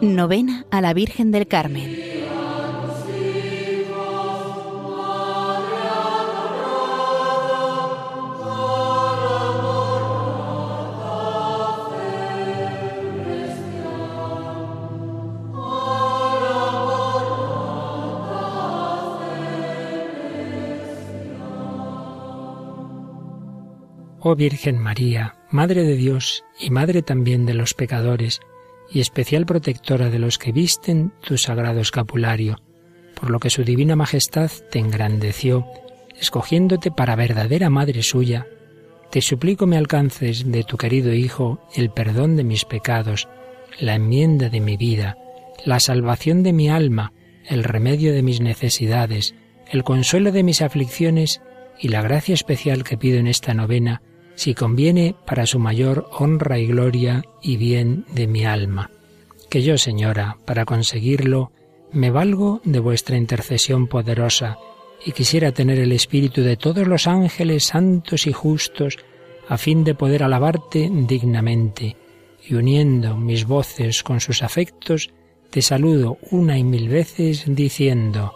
Novena a la Virgen del Carmen. Oh Virgen María, Madre de Dios y Madre también de los pecadores, y especial protectora de los que visten tu sagrado escapulario, por lo que su divina majestad te engrandeció, escogiéndote para verdadera madre suya, te suplico me alcances de tu querido Hijo el perdón de mis pecados, la enmienda de mi vida, la salvación de mi alma, el remedio de mis necesidades, el consuelo de mis aflicciones y la gracia especial que pido en esta novena si conviene para su mayor honra y gloria y bien de mi alma. Que yo, Señora, para conseguirlo, me valgo de vuestra intercesión poderosa, y quisiera tener el espíritu de todos los ángeles santos y justos, a fin de poder alabarte dignamente, y uniendo mis voces con sus afectos, te saludo una y mil veces diciendo,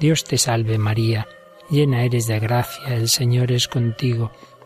Dios te salve María, llena eres de gracia, el Señor es contigo,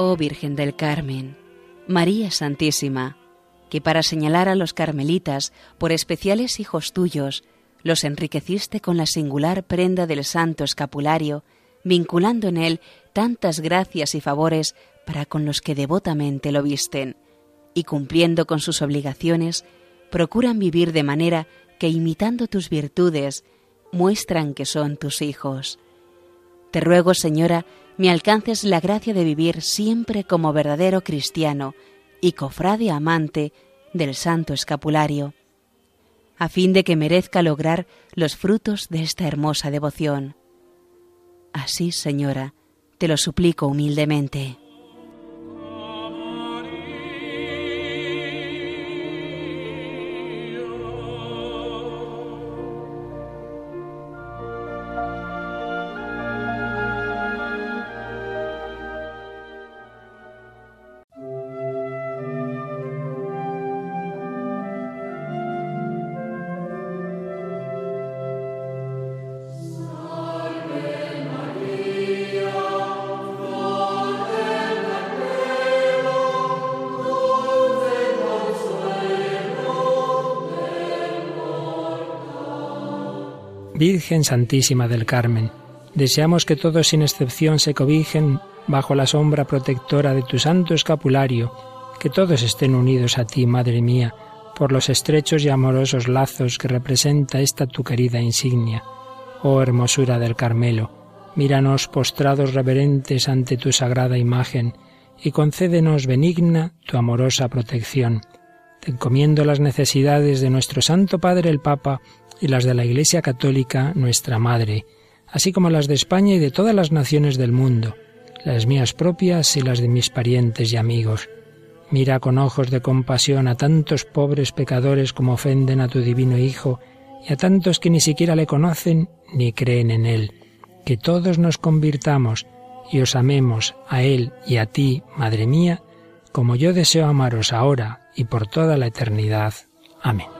Oh Virgen del Carmen, María Santísima, que para señalar a los carmelitas por especiales hijos tuyos, los enriqueciste con la singular prenda del santo escapulario, vinculando en él tantas gracias y favores para con los que devotamente lo visten, y cumpliendo con sus obligaciones, procuran vivir de manera que imitando tus virtudes, muestran que son tus hijos. Te ruego, Señora, me alcances la gracia de vivir siempre como verdadero cristiano y cofrade amante del Santo Escapulario, a fin de que merezca lograr los frutos de esta hermosa devoción. Así, Señora, te lo suplico humildemente. Virgen Santísima del Carmen, deseamos que todos sin excepción se cobijen bajo la sombra protectora de tu santo escapulario, que todos estén unidos a ti, Madre mía, por los estrechos y amorosos lazos que representa esta tu querida insignia. Oh hermosura del Carmelo, míranos postrados reverentes ante tu sagrada imagen, y concédenos benigna tu amorosa protección. Te encomiendo las necesidades de nuestro Santo Padre el Papa, y las de la Iglesia Católica, nuestra Madre, así como las de España y de todas las naciones del mundo, las mías propias y las de mis parientes y amigos. Mira con ojos de compasión a tantos pobres pecadores como ofenden a tu divino Hijo y a tantos que ni siquiera le conocen ni creen en Él. Que todos nos convirtamos y os amemos a Él y a ti, Madre mía, como yo deseo amaros ahora y por toda la eternidad. Amén.